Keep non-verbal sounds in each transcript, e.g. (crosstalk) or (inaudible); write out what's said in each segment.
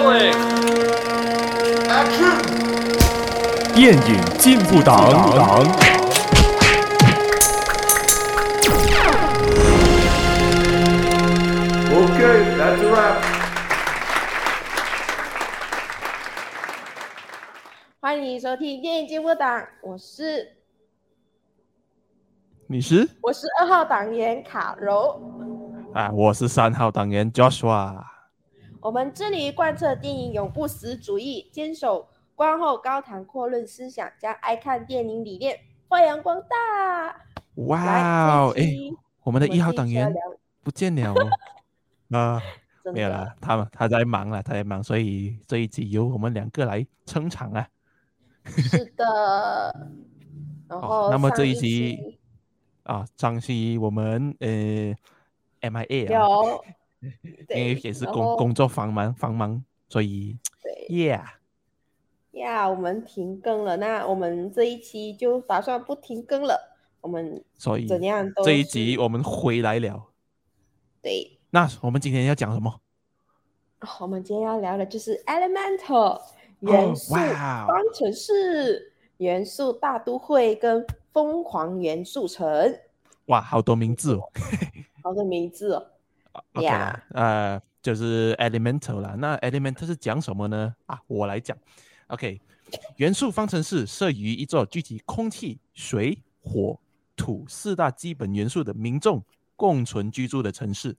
Rolling. Action. 电影进步党。A wrap. 欢迎收听电影进步党，我是你是？我是二号党员卡柔啊，我是三号党员 Joshua。我们致力于贯彻电影永不死主义，坚守观后高谈阔论思想，将爱看电影理念发扬光大。哇哦，哎，我们的一号党员不见了哦。(laughs) 啊，没有了，他他在忙了，他在忙，所以这一集由我们两个来撑场啊。是的，(laughs) 然后、哦、那么这一集啊，张希我们呃 MIA 啊，有，(laughs) 因为也是工工作繁忙繁忙，所以对，Yeah，呀，我们停更了，那我们这一期就打算不停更了，我们所以怎样这一集我们回来了，对。那我们今天要讲什么？我们今天要聊的就是 Elemental 元素方程式、oh, 元素大都会跟疯狂元素城。哇，好多名字哦！(laughs) 好多名字哦。呀，呃，就是 Elemental 啦。那 Elemental 是讲什么呢？啊，我来讲。OK，元素方程式设于一座聚集空气、水、火、土四大基本元素的民众共存居住的城市。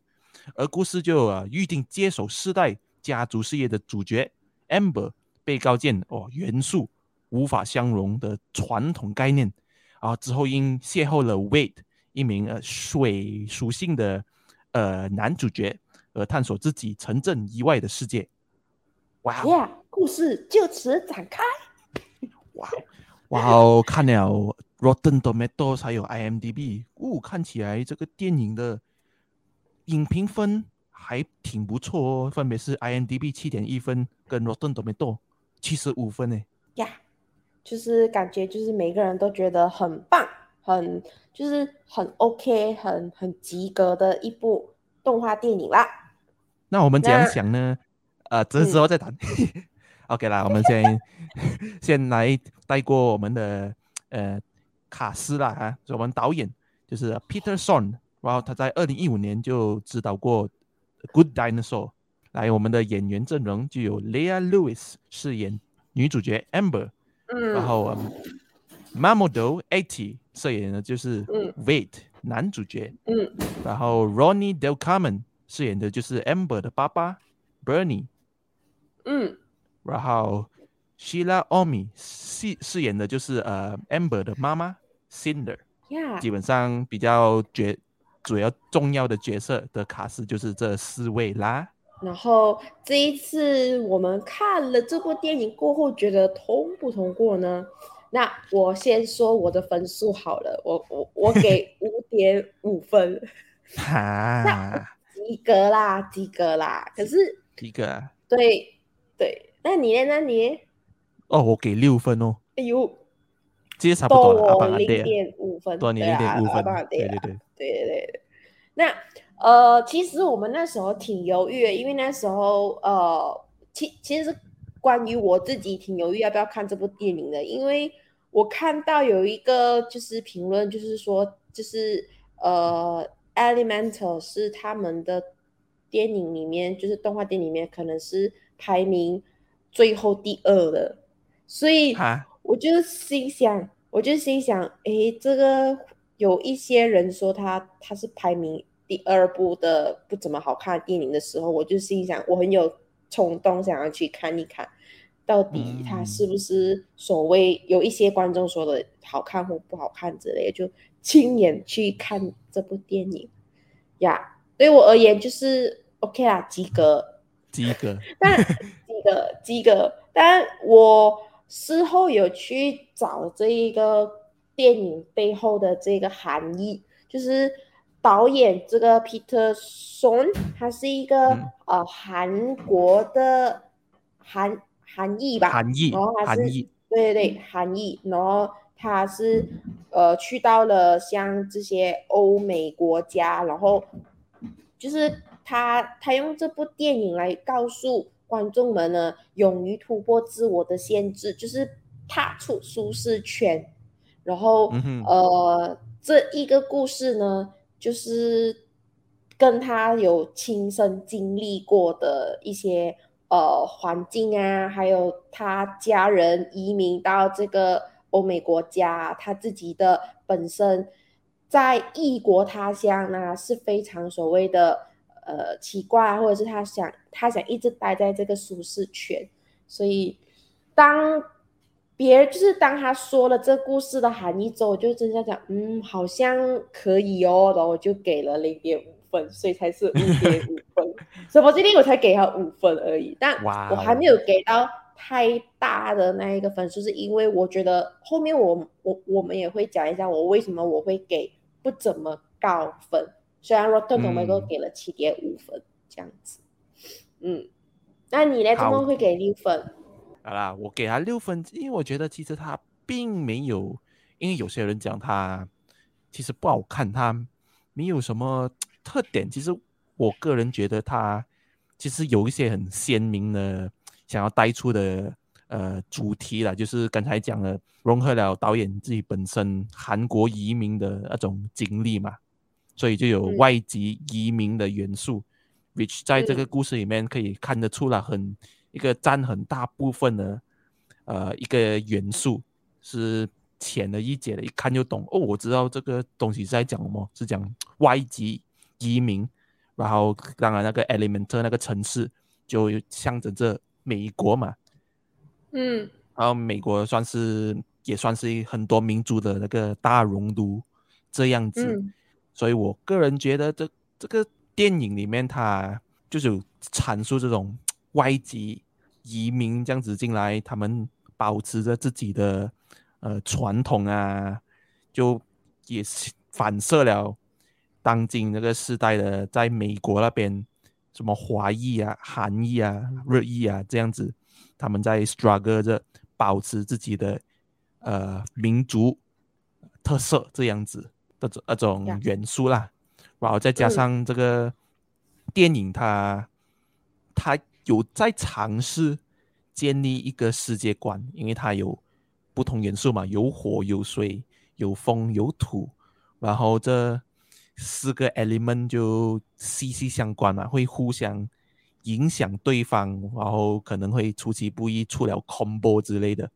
而故事就啊预定接手世代家族事业的主角 Amber 被告见哦元素无法相容的传统概念啊之后因邂逅了 Wade 一名呃水属性的呃男主角而探索自己城镇以外的世界。哇，yeah, 故事就此展开。哇哇哦，看了 Rotten Tomatoes 还有 IMDB，呜、哦，看起来这个电影的。影评分还挺不错哦，分别是 IMDB 七点一分，跟 Rotten Tomato 七十五分呢。呀，就是感觉就是每个人都觉得很棒，很就是很 OK，很很及格的一部动画电影啦。那我们怎样想呢？(laughs) 呃，这之后再谈。嗯、(laughs) OK 啦，我们先 (laughs) 先来带过我们的呃卡斯啦啊，就我们导演就是 Peter Sohn。然后他在二零一五年就指导过《Good Dinosaur》。来，我们的演员阵容就有 Leah Lewis 饰演女主角 Amber，嗯，然后、um, Mamoudou Athie 饰演的就是 Wade、嗯、男主角，嗯，然后 Ronnie Del Carmen 饰演的就是 Amber 的爸爸 Bernie，嗯，然后 Sheila Omi 饰饰演的就是呃、uh, Amber 的妈妈 Cinder，Yeah. 基本上比较绝。主要重要的角色的卡司就是这四位啦。然后这一次我们看了这部电影过后，觉得通不通过呢？那我先说我的分数好了，我我我给 (laughs) 五点五分，(laughs) 哈，及格啦，及格啦。可是及格啊？对对，那你呢？那你？哦，我给六分哦。哎呦！其实差不多了，多零点五分，多你零点五分，对对对对对对。那呃，其实我们那时候挺犹豫的，因为那时候呃，其其实是关于我自己挺犹豫要不要看这部电影的，因为我看到有一个就是评论，就是说就是呃，Elemental 是他们的电影里面，就是动画电影里面可能是排名最后第二的，所以。我就心想，我就心想，诶，这个有一些人说他他是排名第二部的不怎么好看的电影的时候，我就心想，我很有冲动想要去看一看，到底他是不是所谓有一些观众说的好看或不好看之类的，就亲眼去看这部电影呀。Yeah, 对我而言就是 OK 啦，及格，及格，但及格及格，但我。事后有去找这一个电影背后的这个含义，就是导演这个 Peter Sohn，他是一个、嗯、呃韩国的韩韩裔吧，含义，然后他是对对对，韩裔，然后他是呃去到了像这些欧美国家，然后就是他他用这部电影来告诉观众们呢，勇于突破自我的限制，就是踏出舒适圈。然后，嗯、呃，这一个故事呢，就是跟他有亲身经历过的一些呃环境啊，还有他家人移民到这个欧美国家，他自己的本身在异国他乡呢，是非常所谓的。呃，奇怪，或者是他想，他想一直待在这个舒适圈，所以当别人就是当他说了这故事的含义之后，我就真的讲，嗯，好像可以哦，然后我就给了零点五分，所以才是五点五，(laughs) 所以我今天我才给他五分而已，但我还没有给到太大的那一个分数，是因为我觉得后面我我我们也会讲一下我为什么我会给不怎么高分。虽然 Rotten Tomatoes 给了七点五分，嗯，这样子，嗯，那你呢？怎么会给六分？好啦，我给他六分，因为我觉得其实他并没有，因为有些人讲他其实不好看，他没有什么特点。其实我个人觉得他其实有一些很鲜明的想要带出的呃主题啦，就是刚才讲了融合了导演自己本身韩国移民的那种经历嘛。所以就有外籍移民的元素，嗯，which 在这个故事里面可以看得出来，很一个占很大部分的，呃，一个元素是浅的一解的，一看就懂。哦，我知道这个东西是在讲什么，是讲外籍移民。然后当然那个 Elementor 那个城市就象征着美国嘛，嗯，然后美国算是也算是很多民族的那个大熔炉这样子。嗯。所以我个人觉得这，这这个电影里面，它就是有阐述这种外籍移民这样子进来，他们保持着自己的呃传统啊，就也是反射了当今这个时代的在美国那边什么华裔啊、韩裔啊、日裔啊这样子，他们在 struggle 着保持自己的呃民族特色这样子。的这那种元素啦，然后再加上这个电影它，它它有在尝试建立一个世界观，因为它有不同元素嘛，有火、有水、有风、有土，然后这四个 element 就息息相关嘛，会互相影响对方，然后可能会出其不意出了 combo 之类的。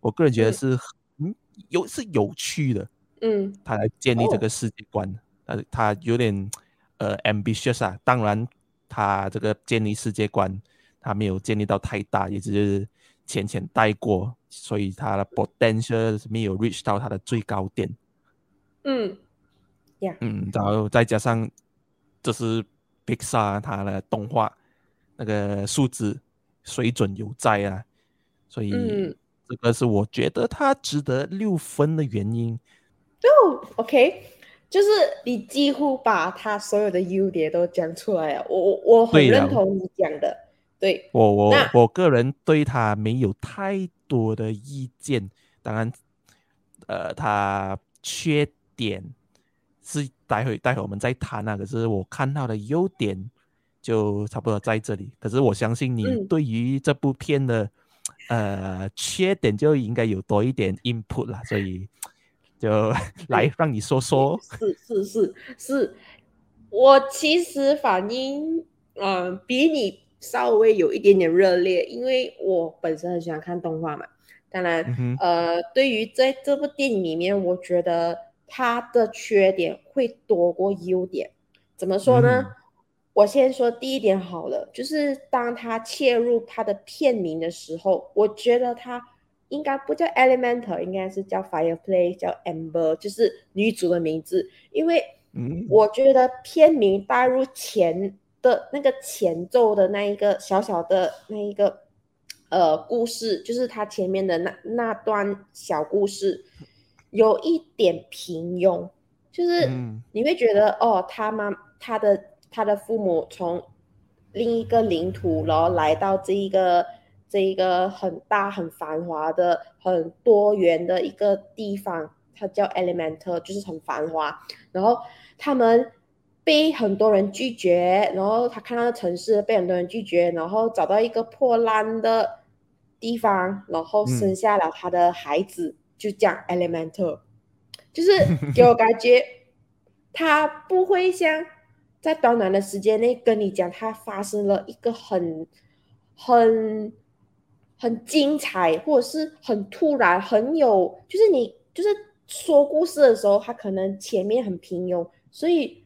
我个人觉得是嗯有是有趣的。嗯，他来建立这个世界观，呃、哦，他有点呃 ambitious 啊。当然，他这个建立世界观，他没有建立到太大，也只是浅浅带过，所以他的 potential 没有 reach 到他的最高点。嗯，yeah. 嗯，然后再加上这是 Pixar 他的动画那个素质水准有在啊，所以这个是我觉得他值得六分的原因。哦、oh，OK，就是你几乎把他所有的优点都讲出来了，我我我很认同你讲的。对我我我个人对他没有太多的意见，当然，呃，他缺点是待会待会我们再谈那、啊、可是我看到的优点就差不多在这里。可是我相信你对于这部片的、嗯、呃缺点就应该有多一点 input 啦，所以。就来让你说说，是是是是，我其实反应嗯、呃、比你稍微有一点点热烈，因为我本身很喜欢看动画嘛。当然，嗯、呃，对于在这部电影里面，我觉得它的缺点会多过优点。怎么说呢？嗯、我先说第一点好了，就是当他切入他的片名的时候，我觉得他。应该不叫 Elementor，应该是叫 Fireplace，叫 Amber，就是女主的名字。因为我觉得片名带入前的那个前奏的那一个小小的那一个呃故事，就是他前面的那那段小故事，有一点平庸，就是你会觉得哦，他妈他的他的父母从另一个领土，然后来到这一个。这一个很大、很繁华的、很多元的一个地方，它叫 Elementor，就是很繁华。然后他们被很多人拒绝，然后他看到的城市被很多人拒绝，然后找到一个破烂的地方，然后生下了他的孩子，嗯、就讲 Elemental，就是 (laughs) 给我感觉他不会像在短短的时间内跟你讲他发生了一个很很很精彩，或者是很突然，很有，就是你就是说故事的时候，他可能前面很平庸，所以。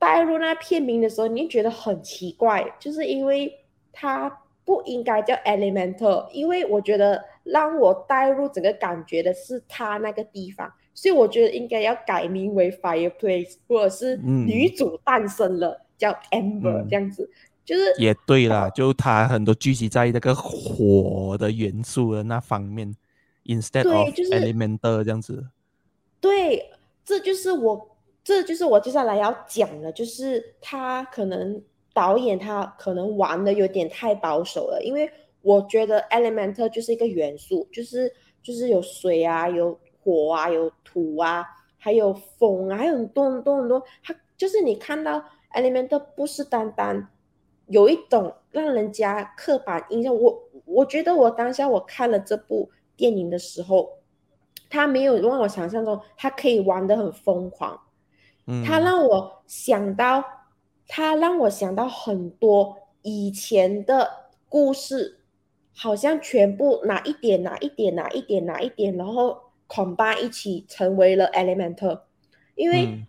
带入那片名的时候，你觉得很奇怪，就是因为他不应该叫 Elemental，因为我觉得让我带入整个感觉的是他那个地方，所以我觉得应该要改名为 Fireplace，或者是女主诞生了，嗯、叫 Amber、嗯、这样子，就是也对啦，就他很多聚集在那个火的元素的那方面，instead of Elemental 这样子，对，这就是我。这就是我接下来要讲的，就是他可能导演他可能玩的有点太保守了，因为我觉得 Elemental 就是一个元素，就是就是有水啊，有火啊，有土啊，还有风啊，还有很多很多很多。它就是你看到 Elemental 不是单单有一种让人家刻板印象。我我觉得我当下我看了这部电影的时候，它没有让我想象中他可以玩的很疯狂。它让我想到，它让我想到很多以前的故事，好像全部哪一点哪一点哪一点哪一点，然后 combine 一起成为了 Elemental。因为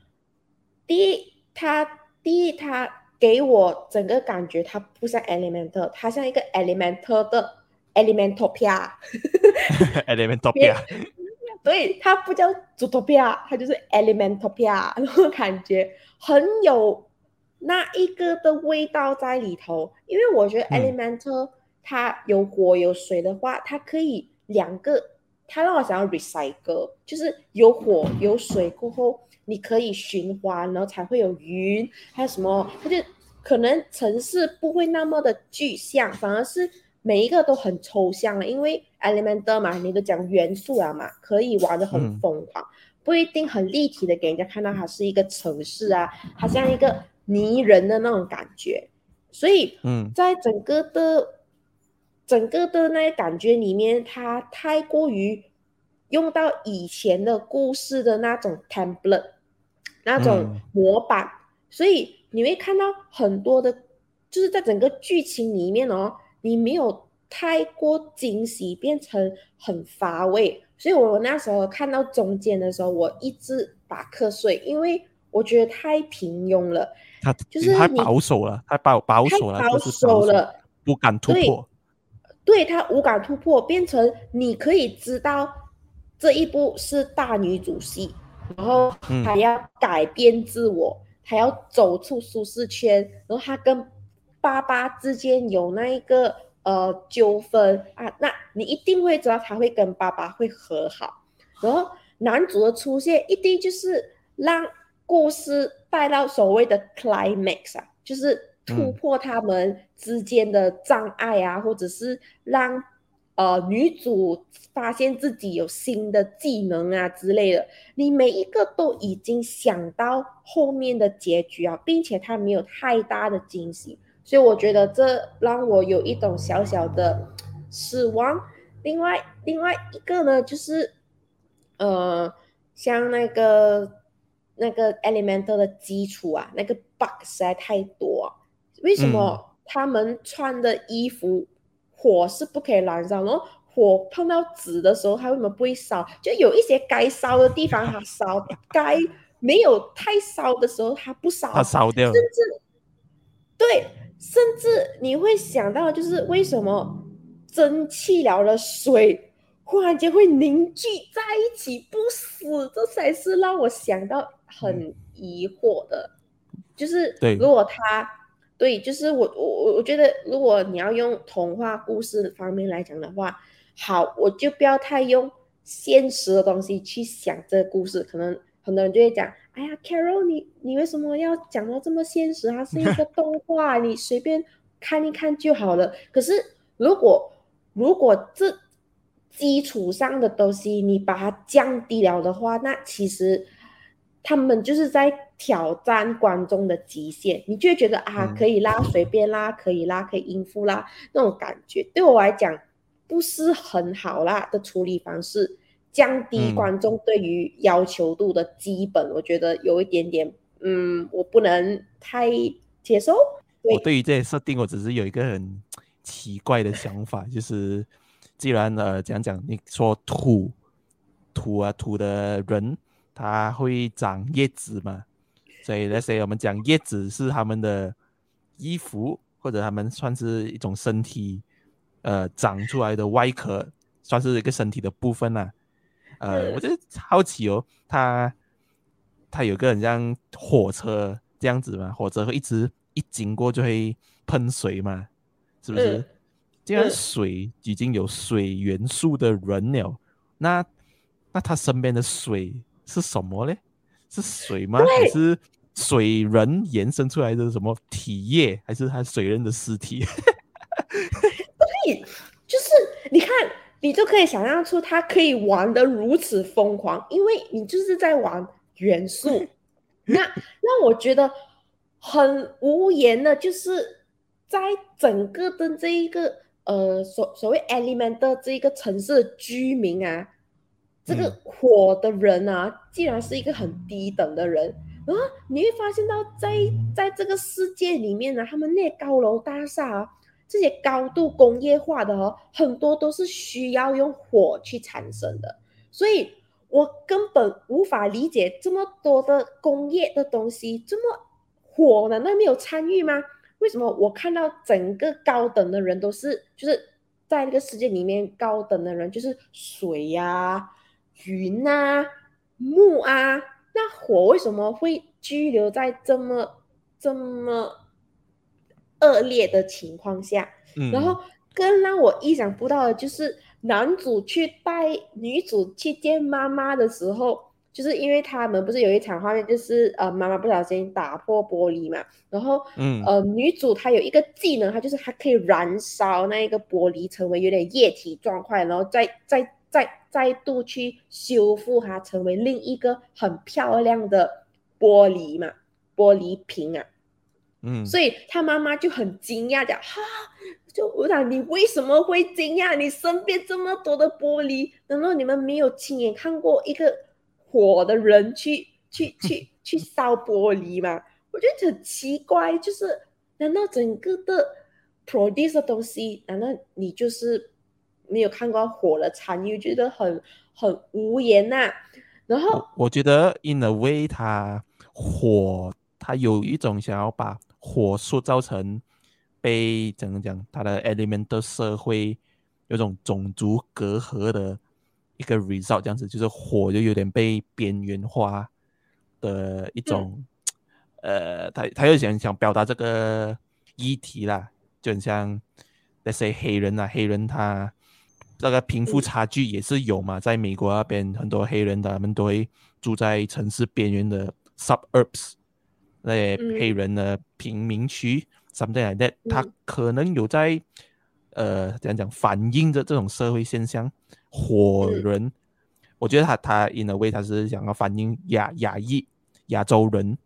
第一，他第一他给我整个感觉，他不像 Elemental，他像一个 Elemental 的 Elementopia。Elementopia。所以它不叫 Zootopia，它就是 Elementopia，那种感觉很有那一个的味道在里头。因为我觉得 Elemental 它有火有水的话，它可以两个，它让我想要 recycle，就是有火有水过后，你可以循环，然后才会有云，还有什么，它就可能城市不会那么的具象，反而是。每一个都很抽象了，因为 Elemental 嘛，你都讲元素了嘛，可以玩的很疯狂，嗯，不一定很立体的给人家看到它是一个城市啊，它像一个泥人的那种感觉。所以，嗯，在整个的整个的那个感觉里面，它太过于用到以前的故事的那种 template，那种模板，嗯，所以你会看到很多的，就是在整个剧情里面哦。你没有太过惊喜，变成很乏味，所以我那时候看到中间的时候，我一直打瞌睡，因为我觉得太平庸了。他就是太保守了，太保保守了，太保守了，不敢突破。对，对他无感突破，变成你可以知道这一部是大女主戏，然后还要改变自我，还、嗯、要走出舒适圈，然后他跟。爸爸之间有那一个呃纠纷啊，那你一定会知道他会跟爸爸会和好，然后男主的出现一定就是让故事带到所谓的 climax 啊，就是突破他们之间的障碍啊，嗯、或者是让呃女主发现自己有新的技能啊之类的，你每一个都已经想到后面的结局啊，并且它没有太大的惊喜。所以我觉得这让我有一种小小的失望。另外，另外一个呢，就是，呃，像那个那个 Elemental 的基础啊，那个 bug 实在太多。为什么他们穿的衣服火是不可以燃烧？然后火碰到纸的时候，它为什么不会烧？就有一些该烧的地方它烧，该没有太烧的时候它不烧，它烧掉，甚至对。甚至你会想到，就是为什么蒸汽了的水忽然间会凝聚在一起不死？这才是让我想到很疑惑的。就是如果他对，就是我我我觉得，如果你要用童话故事方面来讲的话，好，我就不要太用现实的东西去想这个故事，可能很多人就会讲。哎呀，Carol，你你为什么要讲到这么现实？它是一个 (laughs) 动画，你随便看一看就好了。可是如果如果这基础上的东西你把它降低了的话，那其实他们就是在挑战观众的极限，你就会觉得啊，可以啦，随便啦，可以啦，可以应付啦，那种感觉对我来讲不是很好啦的处理方式，降低观众对于要求度的基本，嗯、我觉得有一点点，嗯，我不能太接受。对我对于这些设定，我只是有一个很奇怪的想法，就是既然呃讲讲你说土土啊土的人，他会长叶子嘛？所以那些我们讲叶子是他们的衣服，或者他们算是一种身体，呃，长出来的外壳，算是一个身体的部分呐、啊。呃，我就好奇哦，它它有个很像火车这样子嘛，火车会一直一经过就会喷水嘛，是不是？既然水已经有水元素的人了，那那他身边的水是什么呢？是水吗？还是？水人延伸出来的什么体液，还是他水人的尸体？对，就是你看，你就可以想象出他可以玩的如此疯狂，因为你就是在玩元素。(laughs) 那那我觉得很无言的，就是在整个的这一个呃所所谓 element 的这一个城市的居民啊，这个火的人啊，既然是一个很低等的人。啊，你会发现到在在这个世界里面呢，他们那些高楼大厦啊，这些高度工业化的哦，很多都是需要用火去产生的，所以我根本无法理解这么多的工业的东西，这么火难道没有参与吗？为什么我看到整个高等的人都是就是在那个世界里面高等的人就是水呀、啊、云啊、木啊？那火为什么会居留在这么这么恶劣的情况下？嗯，然后更让我意想不到的就是，男主去带女主去见妈妈的时候，就是因为他们不是有一场画面，就是呃妈妈不小心打破玻璃嘛，然后嗯呃女主她有一个技能，她就是她可以燃烧那一个玻璃，成为有点液体状况，然后再再。再再度去修复它，成为另一个很漂亮的玻璃嘛，玻璃瓶啊，嗯，所以他妈妈就很惊讶的，哈，就我想你为什么会惊讶？你身边这么多的玻璃，难道你们没有亲眼看过一个火的人去去 (laughs) 去去烧玻璃吗？我觉得很奇怪，就是难道整个的 produce 的东西，难道你就是？没有看过火的参与，觉得很很无言呐、啊。然后我，觉得，in a way，他火，他有一种想要把火塑造成被怎么讲，他的 element 的社会有种种族隔阂的一个 result，这样子，就是火就有点被边缘化的一种，嗯、呃，他他又想想表达这个议题啦，就很像那些黑人啊，黑人他。这个贫富差距也是有嘛，在美国那边很多黑人的他们都会住在城市边缘的 suburbs，那些黑人的贫民区，something like that，他可能有在呃怎样讲反映着这种社会现象。火人，我觉得他他 in a way 他是想要反映亚亚裔亚洲人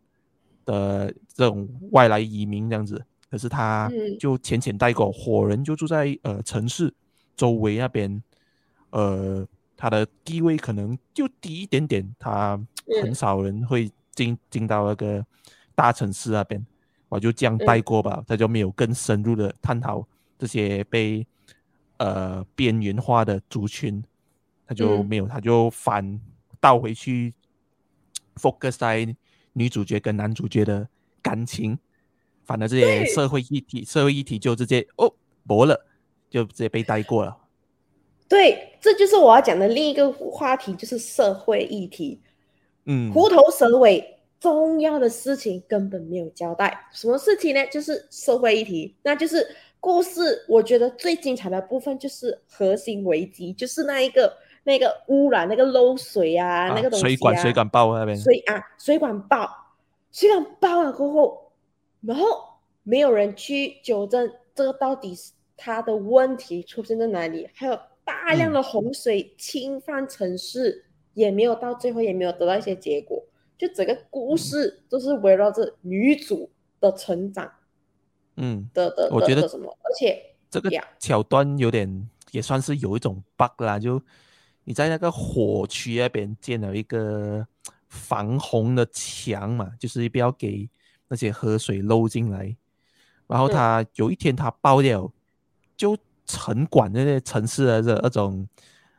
的这种外来移民这样子，可是他就浅浅带过，火人就住在呃城市。周围那边，呃，他的地位可能就低一点点，他很少人会进进到那个大城市那边，我就这样带过吧，他就没有更深入的探讨这些被呃边缘化的族群，他就没有，他就反倒回去 focus 在女主角跟男主角的感情，反而这些社会议题，社会议题就直接哦没了。就直接被带过了。(laughs) 对，这就是我要讲的另一个话题，就是社会议题。嗯，虎头蛇尾，重要的事情根本没有交代。什么事情呢？就是社会议题，那就是故事。我觉得最精彩的部分就是核心危机，就是那一个那个污染，那个漏水啊，啊那个东西啊，水管水管爆那边，水啊，水管爆，水管爆了过后，然后没有人去纠正这个到底是。它的问题出现在哪里？还有大量的洪水侵犯城市，嗯、也没有到最后也没有得到一些结果，就就整个故事都是围绕着女主的成长，嗯。的的，我觉得什么，而且这个桥段有点也算是有一种 bug 啦，就你在那个火区那边建了一个防洪的墙嘛，就是不要给那些河水漏进来，然后他有一天他爆掉，就城管那些城市的这那种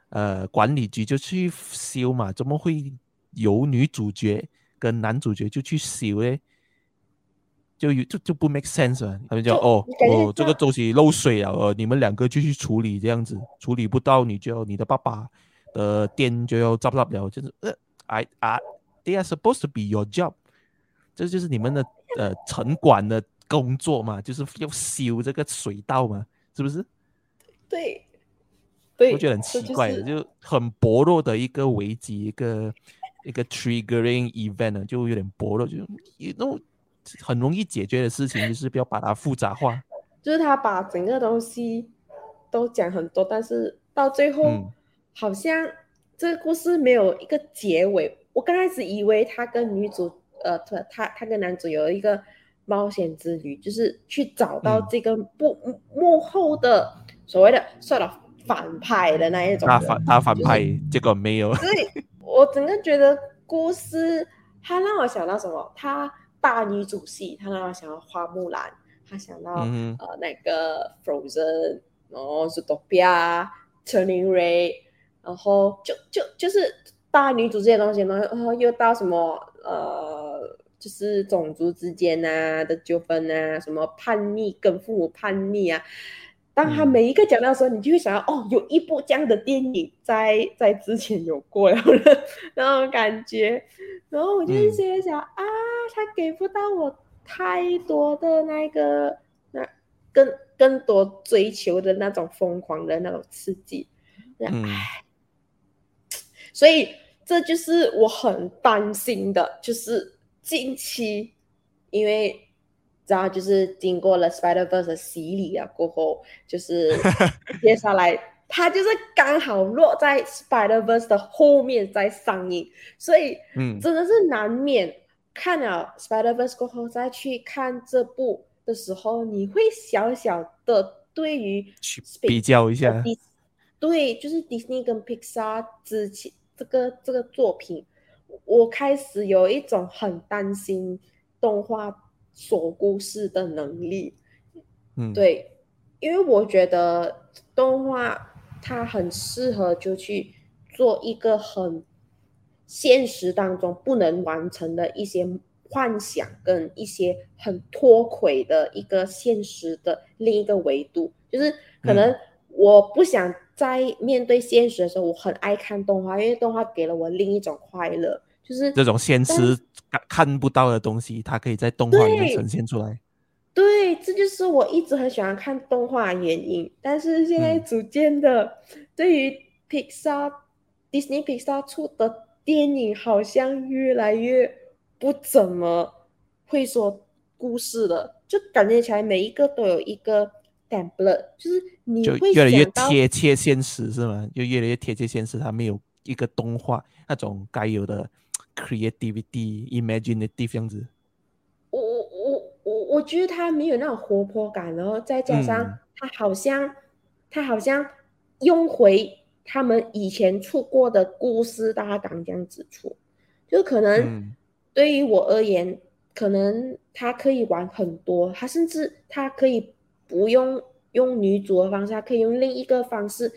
呃管理局就去修嘛，怎么会？有女主角跟男主角就去修嘞，就有就就不 make sense 啊！他们就哦哦，这个东西漏水了，呃，你们两个就去处理，这样子处理不到，你就你的爸爸的店就要遭不了，就是呃，I 啊，they are supposed to be your job，这就是你们的呃城管的工作嘛，就是要修这个水道嘛，是不是？对，对，我觉得很奇怪的，就，是、就很薄弱的一个危机，一个。一个 triggering event 呢，就有点薄弱，就那种很容易解决的事情，就是不要把它复杂化。就是他把整个东西都讲很多，但是到最后、嗯、好像这个故事没有一个结尾。我刚开始以为他跟女主，呃，他他跟男主有一个冒险之旅，就是去找到这个幕、嗯、幕后的所谓的算了反派的那一种。他反他反派，就是、结果没有。所以。我整个觉得故事，他让我想到什么？他大女主戏，他让我想到花木兰，他想到、嗯、呃那个 Frozen，然后是 Zootopia Turning Red，然后就就就是大女主这些东西，然后又到什么呃，就是种族之间啊的纠纷啊，什么叛逆跟父母叛逆啊。当他每一个讲到的时候，你就会想到，哦，有一部这样的电影在在之前有过了 (laughs) 那种感觉，然后我就一直在想、嗯、啊，他给不到我太多的那个那更更多追求的那种疯狂的那种刺激，嗯，所以这就是我很担心的，就是近期因为。然后就是经过了 Spider-Verse 的洗礼啊，过后就是 (laughs) 接下来它就是刚好落在 Spider-Verse 的后面在上映，所以嗯，真的是难免看了 Spider-Verse 过后再去看这部的时候，你会小小的对于比较一下，对，就是 Disney 跟 Pixar 之前这个这个作品，我开始有一种很担心动画。说故事的能力，嗯，对，因为我觉得动画它很适合就去做一个很现实当中不能完成的一些幻想，跟一些很脱轨的一个现实的另一个维度，就是可能我不想在面对现实的时候，我很爱看动画，因为动画给了我另一种快乐。就是这种现实看不到的东西，它可以在动画里面呈现出来。对，这就是我一直很喜欢看动画的原因。但是现在逐渐的，对于 Pixar、嗯、Disney Pixar 出的电影，好像越来越不怎么会说故事了，就感觉起来每一个都有一个就是你会越来越贴切现实，是吗？就越来越贴切现实，它没有一个动画那种该有的。Creativity, imaginative 这样子，我我我我我觉得他没有那种活泼感，然后再加上他好像、嗯、他好像用回他们以前出过的故事大纲这样子出，就可能对于我而言，嗯、可能他可以玩很多，他甚至他可以不用用女主的方式，他可以用另一个方式。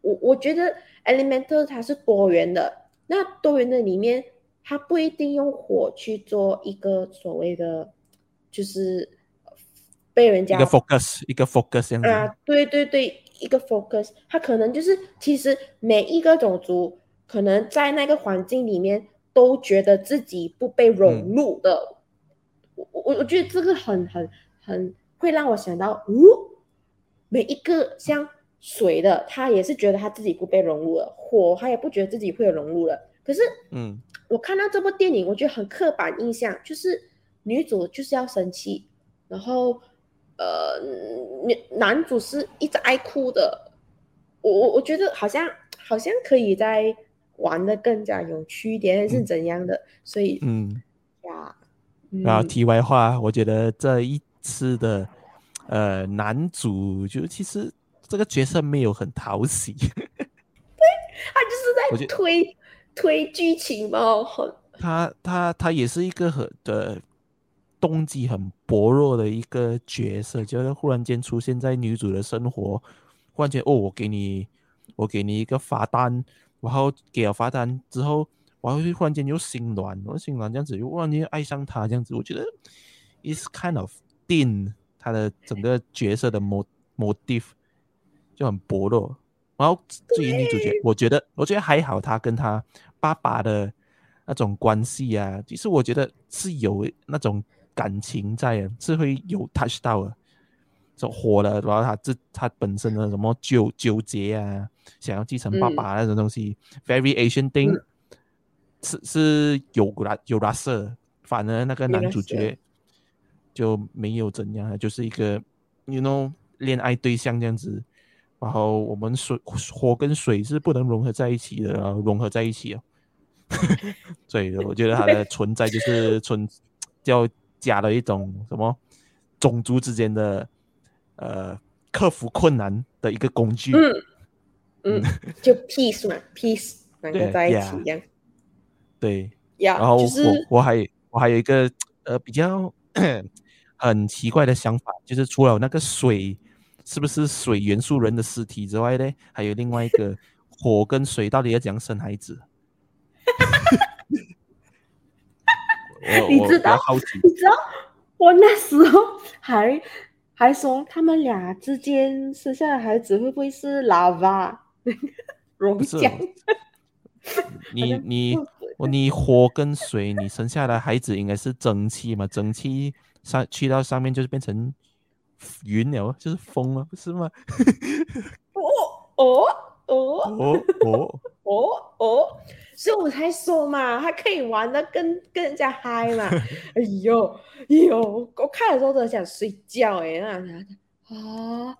我我觉得 Elemental 它是多元的，那多元的里面。它不一定用火去做一个所谓的，就是被人家一个 focus 一个 focus 这样啊，对对对，一个 focus，它可能就是其实每一个种族可能在那个环境里面都觉得自己不被融入的，我我我觉得这个很很很会让我想到，哦，每一个像水的，他也是觉得他自己不被融入了，火他也不觉得自己会有融入了，可是嗯。我看到这部电影，我觉得很刻板印象，就是女主就是要生气，然后呃，男主是一直爱哭的。我我我觉得好像好像可以再玩的更加有趣一点，还是怎样的？嗯、所以，嗯，呀，然后题外话，我觉得这一次的呃男主就其实这个角色没有很讨喜，对，(laughs) 他就是在推推剧情嘛，很他他他也是一个很的动机很薄弱的一个角色，就是忽然间出现在女主的生活，忽然间哦，我给你我给你一个罚单。然后给了罚单之后，然后忽然间又心软，我心软这样子，又忽然间爱上他这样子，我觉得 is kind of thin，他的整个角色的 motive 就很薄弱。然后至于女主角，我觉得我觉得还好，他跟他爸爸的那种关系啊，其实我觉得是有那种感情在的，是会有 touch 到的。就火了，然后他这他本身的什么纠纠结啊，想要继承爸爸那种东西、嗯、，very Asian thing，、嗯、是是有拉有拉色，反而那个男主角就没有怎样，就是一个 you know 恋爱对象这样子，然后我们水火跟水是不能融合在一起的，然后融合在一起哦，(laughs) 所以我觉得它的存在就是存叫加了一种什么种族之间的。呃，克服困难的一个工具。嗯嗯，就 peace 嘛，peace 两个在一起一样。对，呀，然后我、就是、我还我还有一个呃比较很奇怪的想法，就是除了那个水是不是水元素人的尸体之外呢，还有另外一个火跟水到底要怎样生孩子？(laughs) 你知道？你知道？我那时候还。还说他们俩之间生下的孩子会不会是 lava 熔浆？你你 (laughs) 你火跟水，你生下来孩子应该是蒸汽嘛？蒸汽上去到上面就是变成云了，就是风了，不是吗？(laughs) 哦哦哦哦哦哦哦！所以我才说嘛，他可以玩的更更人家嗨嘛！(laughs) 哎呦哎呦，我看的时候都想睡觉哎，那啊，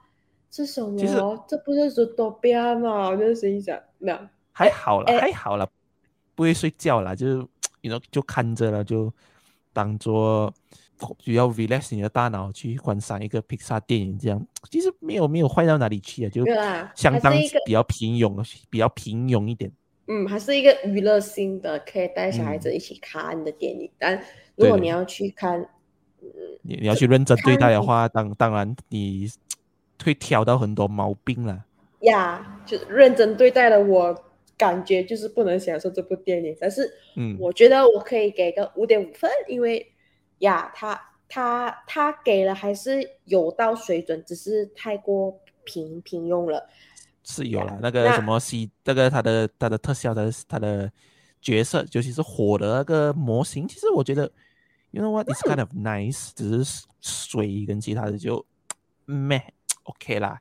这什么？这不是说多边吗？我就心想，没有，还好了，还好了，不会睡觉了，就是你 you know, 就看着了，就当做主要 relax 你的大脑去观赏一个 Pixar 电影，这样其实没有没有坏到哪里去啊，就相当比较平庸，比较平庸一点。嗯，还是一个娱乐性的，可以带小孩子一起看的电影。嗯、但如果你要去看，你、嗯、你要去认真对待的话，当当然你会挑到很多毛病了。呀，就认真对待了，我感觉就是不能享受这部电影。但是，嗯，我觉得我可以给个五点五分，因为呀，他他他给了还是有到水准，只是太过平平庸了。是有了、那个什么西，那个他的他的特效的他的角色，尤其是火的那个模型，其实我觉得，you know what is kind of nice，、嗯、只是水跟其他的就咩 OK 啦。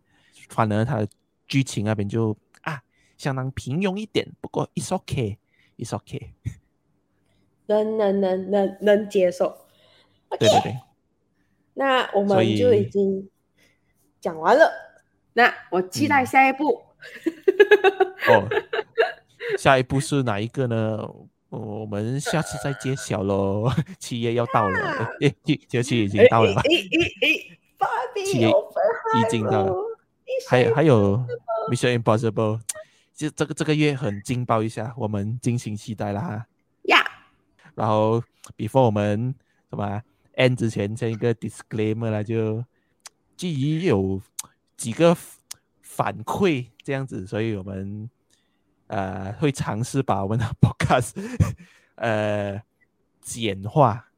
反而他的剧情那边就啊相当平庸一点，不过 it's OK，it's OK，能能能能能接受。Okay, 对对对，那我们就已经讲完了。那我期待下一步。嗯、哦，下一步是哪一个呢？我们下次再揭晓喽。(laughs) 七月要到了，(laughs) 诶，七七已经到了。七月已经到了。还有还有，Mission Impossible，就这个这个月很劲爆一下，我们敬请期待啦哈。呀。然后，before 我们什么 end 之前，先一个 disclaimer 啦，就基于有。几个反馈这样子，所以我们呃会尝试把我们的 (laughs) podcast 呃简化，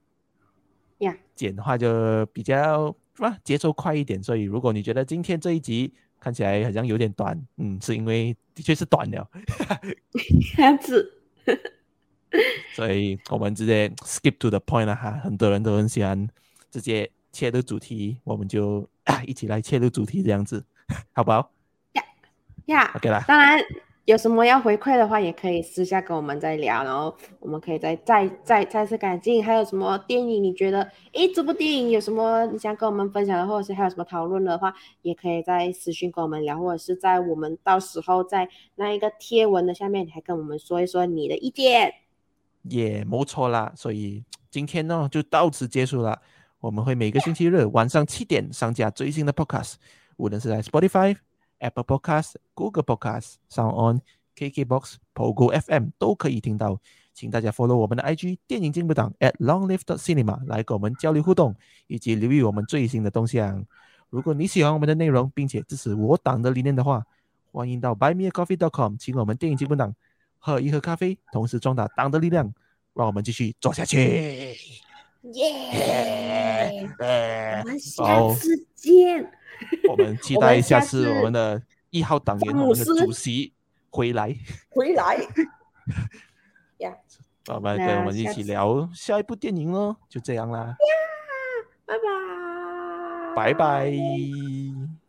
呀，Yeah. 简化就比较啊节奏快一点。所以如果你觉得今天这一集看起来好像有点短，嗯，是因为的确是短了，这样子，(laughs) 所以我们直接 skip to the point 了哈。很多人都很喜欢直接切入主题，我们就。啊，一起来切入主题，这样子，好不好？呀呀，OK 啦。当然，有什么要回馈的话，也可以私下跟我们再聊，然后我们可以再再再再次改进。还有什么电影你觉得，诶，这部电影有什么你想跟我们分享的，或者是还有什么讨论的话，也可以在私信跟我们聊，或者是在我们到时候在那一个贴文的下面，你还跟我们说一说你的意见。也没错啦，所以今天呢就到此结束了。我们会每个星期日晚上七点上架最新的 Podcast，无论是在 Spotify。Apple Podcast、Google Podcast、SoundOn、KKBox、Pogo FM 都可以听到，请大家 follow 我们的 IG 电影进步党 at longlive.cinema 来跟我们交流互动，以及留意我们最新的动向。如果你喜欢我们的内容，并且支持我党的理念的话，欢迎到 buymeacoffee.com 请我们电影进步党喝一喝咖啡，同时壮大党的力量，让我们继续做下去。耶！我们下次见。(laughs) 我们期待下次我们的一号党员，我们的主席回来，回来。(laughs) 呀，我们跟我们一起聊下一部电影喽，就这样啦。呀，拜拜，拜拜。